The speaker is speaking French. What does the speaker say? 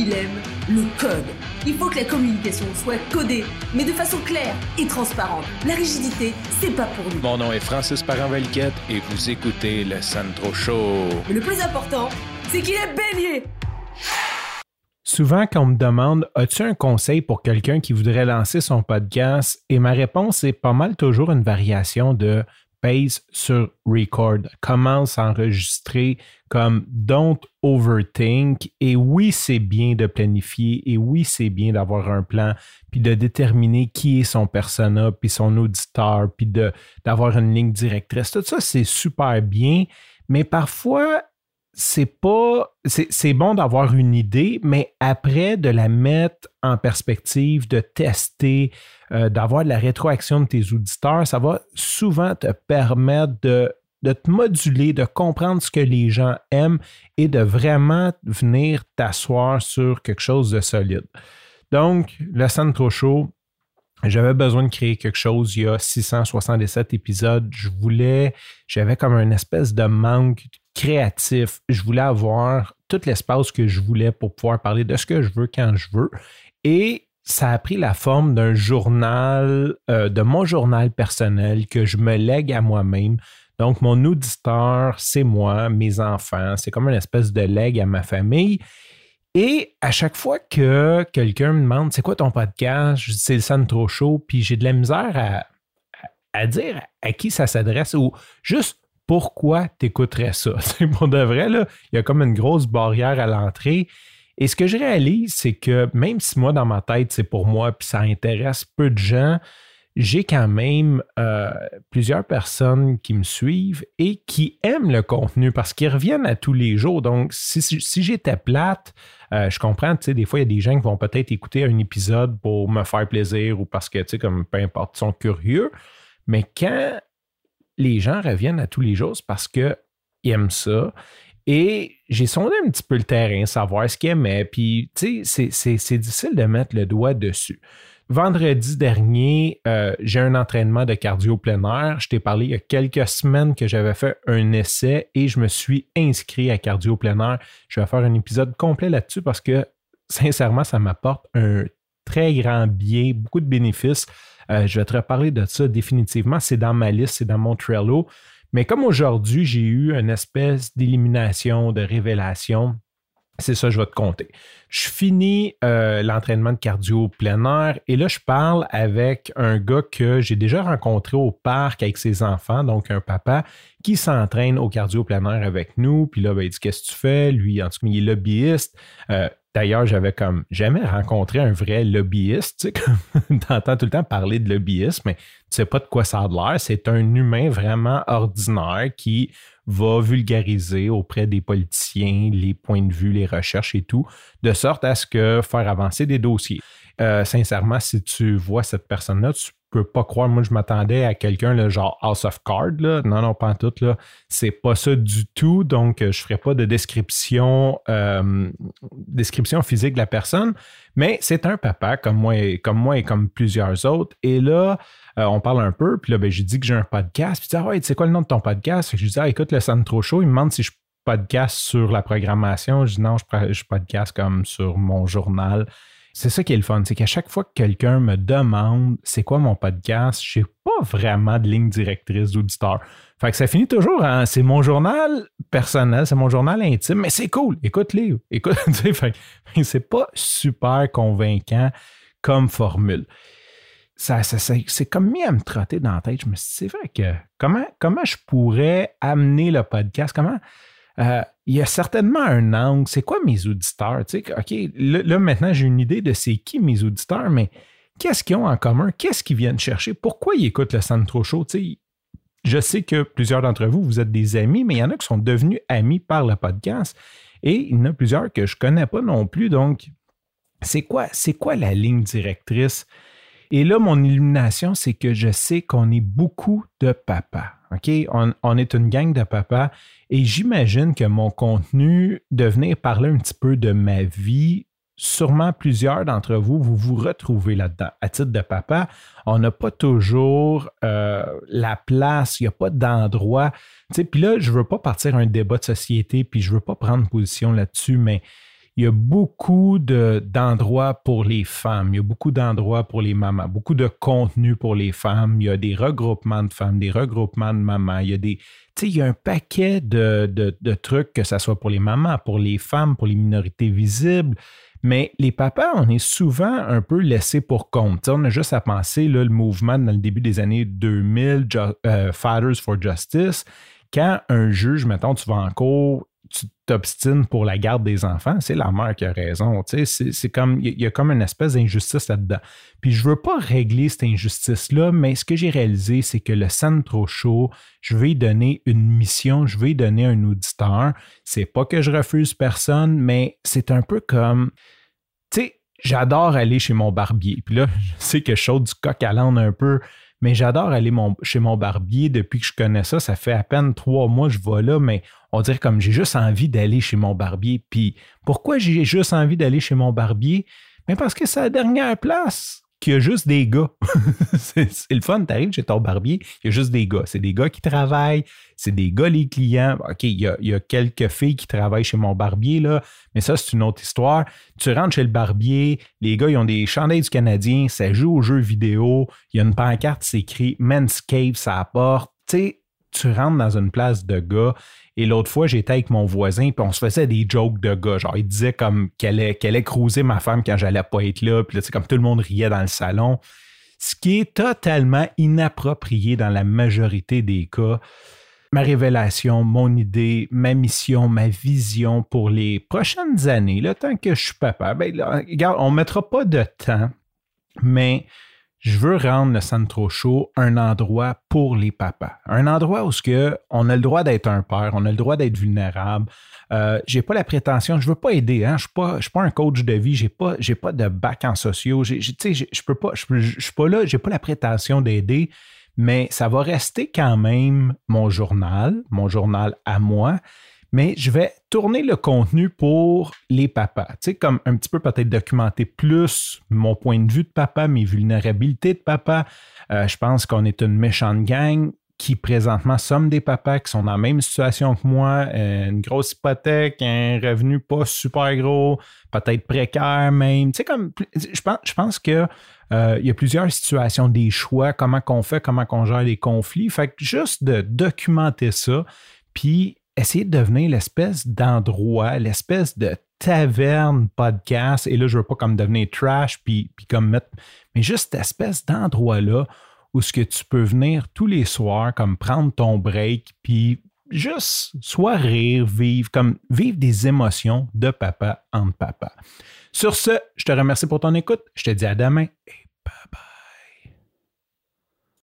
il aime le code. Il faut que la communication soit codée, mais de façon claire et transparente. La rigidité, c'est pas pour nous. Mon nom est Francis parent et vous écoutez le Sandro Show. Mais le plus important, c'est qu'il est bélier. Souvent, quand on me demande As-tu un conseil pour quelqu'un qui voudrait lancer son podcast? Et ma réponse est pas mal toujours une variation de pace sur record, commence à enregistrer comme don't overthink. Et oui, c'est bien de planifier et oui, c'est bien d'avoir un plan, puis de déterminer qui est son persona, puis son auditeur, puis d'avoir une ligne directrice. Tout ça, c'est super bien, mais parfois, c'est pas. C'est bon d'avoir une idée, mais après, de la mettre en perspective, de tester, euh, d'avoir de la rétroaction de tes auditeurs, ça va souvent te permettre de, de te moduler, de comprendre ce que les gens aiment et de vraiment venir t'asseoir sur quelque chose de solide. Donc, le scène trop chaud, j'avais besoin de créer quelque chose il y a 677 épisodes. Je voulais, j'avais comme une espèce de manque créatif. Je voulais avoir tout l'espace que je voulais pour pouvoir parler de ce que je veux quand je veux. Et ça a pris la forme d'un journal, euh, de mon journal personnel que je me lègue à moi-même. Donc, mon auditeur, c'est moi, mes enfants. C'est comme une espèce de legs à ma famille. Et à chaque fois que quelqu'un me demande c'est quoi ton podcast, je dis c'est le San trop chaud, puis j'ai de la misère à, dire à qui ça s'adresse ou juste pourquoi tu écouterais ça. Pour de vrai, là, il y a comme une grosse barrière à l'entrée. Et ce que je réalise, c'est que même si moi, dans ma tête, c'est pour moi, puis ça intéresse peu de gens, j'ai quand même euh, plusieurs personnes qui me suivent et qui aiment le contenu parce qu'ils reviennent à tous les jours. Donc, si, j'étais plate, euh, je comprends, tu sais, des fois, il y a des gens qui vont peut-être écouter un épisode pour me faire plaisir ou parce que, tu sais, comme peu importe, ils sont curieux. Mais quand les gens reviennent à tous les jours parce qu'ils aiment ça. Et j'ai sondé un petit peu le terrain, savoir ce qu'ils aimaient. Puis, tu sais, c'est difficile de mettre le doigt dessus. Vendredi dernier, euh, j'ai un entraînement de cardio plein air. Je t'ai parlé il y a quelques semaines que j'avais fait un essai et je me suis inscrit à cardio plein air. Je vais faire un épisode complet là-dessus parce que, sincèrement, ça m'apporte un très grand bien, beaucoup de bénéfices. Euh, je vais te reparler de ça définitivement. C'est dans ma liste, c'est dans mon Trello. Mais comme aujourd'hui, j'ai eu une espèce d'élimination, de révélation, c'est ça, je vais te compter. Je finis euh, l'entraînement de cardio plein et là, je parle avec un gars que j'ai déjà rencontré au parc avec ses enfants, donc un papa qui s'entraîne au cardio plein avec nous. Puis là, ben, il dit Qu'est-ce que tu fais? Lui, en tout cas, il est lobbyiste. Euh, D'ailleurs, j'avais comme jamais rencontré un vrai lobbyiste. Tu entends tout le temps parler de lobbyisme, mais tu sais pas de quoi ça a l'air. C'est un humain vraiment ordinaire qui va vulgariser auprès des politiciens les points de vue, les recherches et tout, de sorte à ce que faire avancer des dossiers. Euh, sincèrement, si tu vois cette personne-là, tu peux pas croire. Moi, je m'attendais à quelqu'un, genre House of Cards. Là. Non, non, pas en tout. Là. C'est pas ça du tout. Donc, euh, je ferai pas de description, euh, description physique de la personne. Mais c'est un papa comme moi, et, comme moi et comme plusieurs autres. Et là, euh, on parle un peu. Puis là, ben, j'ai dit que j'ai un podcast. Puis il dit, ah ouais, c'est quoi le nom de ton podcast? je lui dis, ah, écoute, le sonne trop chaud. Il me demande si je podcast sur la programmation. Je dis non, je, je podcast comme sur mon journal. C'est ça qui est le fun, c'est qu'à chaque fois que quelqu'un me demande c'est quoi mon podcast, je n'ai pas vraiment de ligne directrice d'auditeur. Fait que ça finit toujours en c'est mon journal personnel, c'est mon journal intime, mais c'est cool, écoute-les. Écoute, c'est pas super convaincant comme formule. Ça, c'est comme mis à me trotter dans la tête. Je me suis dit, c'est vrai que comment, comment je pourrais amener le podcast? Comment euh, il y a certainement un angle. C'est quoi mes auditeurs? Tu sais, OK, là, maintenant, j'ai une idée de c'est qui mes auditeurs, mais qu'est-ce qu'ils ont en commun? Qu'est-ce qu'ils viennent chercher? Pourquoi ils écoutent le Trop Chaud? Tu sais, je sais que plusieurs d'entre vous, vous êtes des amis, mais il y en a qui sont devenus amis par le podcast. Et il y en a plusieurs que je ne connais pas non plus. Donc, c'est quoi, c'est quoi la ligne directrice? Et là, mon illumination, c'est que je sais qu'on est beaucoup de papas. OK? On, est une gang de papas et j'imagine que mon contenu de venir parler un petit peu de ma vie, sûrement plusieurs d'entre vous, vous vous retrouvez là-dedans. À titre de papa, on n'a pas toujours euh, la place, il n'y a pas d'endroit. Puis là, je ne veux pas partir un débat de société, puis je ne veux pas prendre position là-dessus, mais il y a beaucoup d'endroits pour les femmes, il y a beaucoup d'endroits pour les mamans, beaucoup de contenu pour les femmes. Il y a des regroupements de femmes, des regroupements de mamans. Il y a des, il y a un paquet de, de, trucs, que ce soit pour les mamans, pour les femmes, pour les minorités visibles. Mais les papas, on est souvent un peu laissés pour compte. on a juste à penser là, le mouvement dans le début des années 2000, euh, Fathers for Justice, quand un juge, mettons, tu vas en cours, tu t'obstines pour la garde des enfants, c'est la mère qui a raison. C'est comme, il y, a comme une espèce d'injustice là-dedans. Puis je veux pas régler cette injustice-là, mais ce que j'ai réalisé, c'est que le Centro Show, je vais donner une mission, je vais donner un auditeur. C'est pas que je refuse personne, mais c'est un peu comme, tu sais, j'adore aller chez mon barbier. Puis là, je sais que je du coq à l'âne un peu, mais j'adore aller chez mon barbier depuis que je connais ça. Ça fait à peine trois mois que je vais là, mais on dirait comme j'ai juste envie d'aller chez mon barbier. Puis pourquoi j'ai juste envie d'aller chez mon barbier? Mais parce que c'est la dernière place qu'il y a juste des gars. c'est le fun, t'arrives chez ton barbier, il y a juste des gars. C'est des gars qui travaillent, c'est des gars les clients. OK, il y, a, quelques filles qui travaillent chez mon barbier, là, mais ça, c'est une autre histoire. Tu rentres chez le barbier, les gars, ils ont des chandails du Canadien, ça joue aux jeux vidéo, il y a une pancarte, c'est écrit Men's Cave, ça apporte. Tu sais, tu rentres dans une place de gars. Et l'autre fois, j'étais avec mon voisin, puis on se faisait des jokes de gars. Genre, il disait comme qu'elle allait, cruiser ma femme quand j'allais pas être là. Puis là, c'est comme tout le monde riait dans le salon. Ce qui est totalement inapproprié dans la majorité des cas. Ma révélation, mon idée, ma mission, ma vision pour les prochaines années, le temps que je suis papa, ben, regarde, on ne mettra pas de temps, mais je veux rendre le Centro Show un endroit pour les papas. Un endroit où ce on a le droit d'être un père, on a le droit d'être vulnérable. Euh, j'ai pas la prétention, je veux pas aider, hein, je suis pas, suis pas un coach de vie, j'ai pas, pas de bac en sociaux, je peux pas, je suis pas là, j'ai pas la prétention d'aider, mais ça va rester quand même mon journal, mon journal à moi mais je vais tourner le contenu pour les papas. Tu sais, comme un petit peu peut-être documenter plus mon point de vue de papa, mes vulnérabilités de papa. Euh, je pense qu'on est une méchante gang qui présentement sommes des papas qui sont dans la même situation que moi, euh, une grosse hypothèque, un revenu pas super gros, peut-être précaire même. Tu sais, comme je pense, je pense que euh, il y a plusieurs situations, des choix, comment qu'on fait, comment qu'on gère les conflits. Fait que juste de documenter ça, puis essayer de devenir l'espèce d'endroit, l'espèce de taverne podcast, et là, je veux pas comme devenir trash, puis, puis comme mettre, mais juste cette espèce d'endroit-là où ce que tu peux venir tous les soirs, comme prendre ton break, puis juste soit rire, vivre, comme vivre des émotions de papa en papa. Sur ce, je te remercie pour ton écoute. Je te dis à demain et